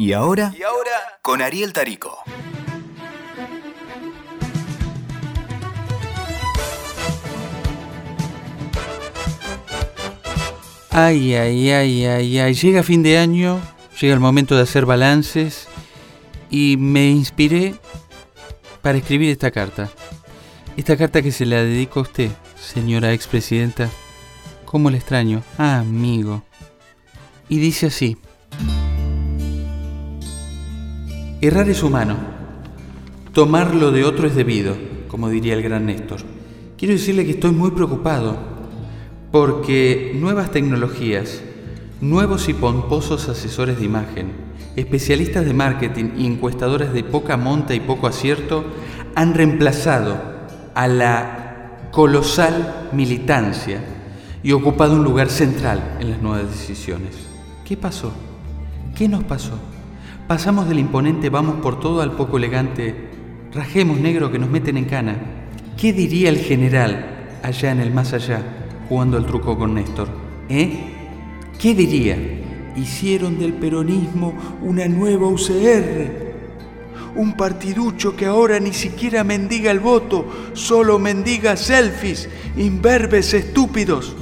Y ahora, y ahora, con Ariel Tarico. Ay, ay, ay, ay, ay. Llega fin de año, llega el momento de hacer balances y me inspiré para escribir esta carta. Esta carta que se la dedico a usted, señora expresidenta. ¿Cómo le extraño? Ah, amigo. Y dice así. Errar es humano. Tomar lo de otro es debido, como diría el gran Néstor. Quiero decirle que estoy muy preocupado porque nuevas tecnologías, nuevos y pomposos asesores de imagen, especialistas de marketing y encuestadores de poca monta y poco acierto han reemplazado a la colosal militancia y ocupado un lugar central en las nuevas decisiones. ¿Qué pasó? ¿Qué nos pasó? Pasamos del imponente vamos por todo al poco elegante rajemos negro que nos meten en cana. ¿Qué diría el general allá en el más allá? jugando el truco con Néstor. ¿Eh? ¿Qué diría? Hicieron del peronismo una nueva UCR. Un partiducho que ahora ni siquiera mendiga el voto, solo mendiga selfies, imberbes estúpidos.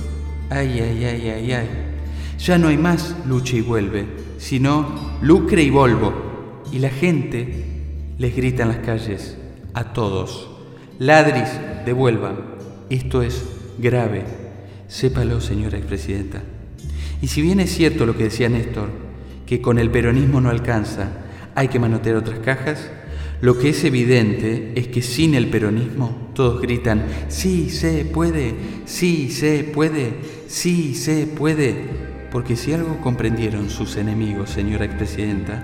Ay, ay, ay, ay, ay. Ya no hay más lucha y vuelve, sino lucre y volvo. Y la gente les grita en las calles, a todos, ladris, devuelvan. Esto es grave. Sépalo, señora expresidenta. Y si bien es cierto lo que decía Néstor, que con el peronismo no alcanza, hay que manotear otras cajas, lo que es evidente es que sin el peronismo todos gritan, sí se puede, sí se puede, sí se puede. Porque si algo comprendieron sus enemigos, señora expresidenta,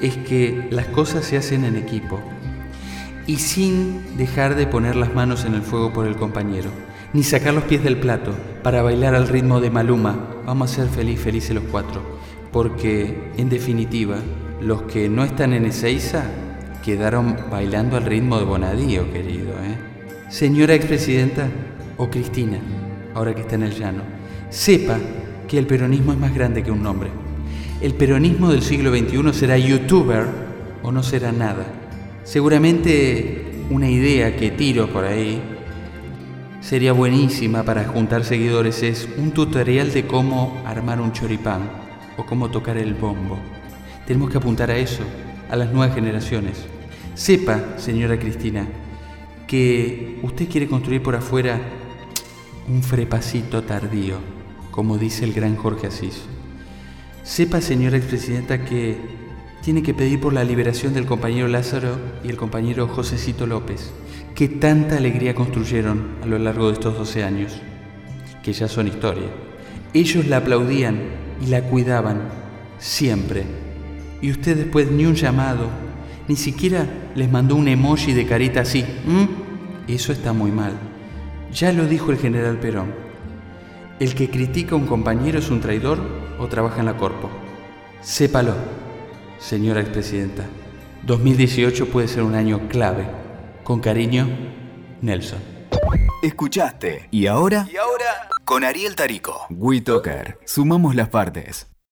es que las cosas se hacen en equipo y sin dejar de poner las manos en el fuego por el compañero ni sacar los pies del plato para bailar al ritmo de Maluma. Vamos a ser feliz, felices los cuatro, porque en definitiva, los que no están en Ezeiza quedaron bailando al ritmo de Bonadío, querido. ¿eh? Señora expresidenta o Cristina, ahora que está en el llano, sepa que el peronismo es más grande que un nombre. El peronismo del siglo XXI será youtuber o no será nada. Seguramente una idea que tiro por ahí sería buenísima para juntar seguidores es un tutorial de cómo armar un choripán o cómo tocar el bombo. Tenemos que apuntar a eso, a las nuevas generaciones. Sepa, señora Cristina, que usted quiere construir por afuera un frepacito tardío, como dice el gran Jorge Asís. Sepa, señora expresidenta, que tiene que pedir por la liberación del compañero Lázaro y el compañero Josecito López que tanta alegría construyeron a lo largo de estos 12 años, que ya son historia. Ellos la aplaudían y la cuidaban siempre. Y usted después ni un llamado, ni siquiera les mandó un emoji de carita así. Eso está muy mal. Ya lo dijo el general Perón. El que critica a un compañero es un traidor o trabaja en la corpo. Sépalo, señora expresidenta. 2018 puede ser un año clave con cariño, Nelson. Escuchaste. ¿Y ahora? Y ahora, con Ariel Tarico. WeToker. Sumamos las partes.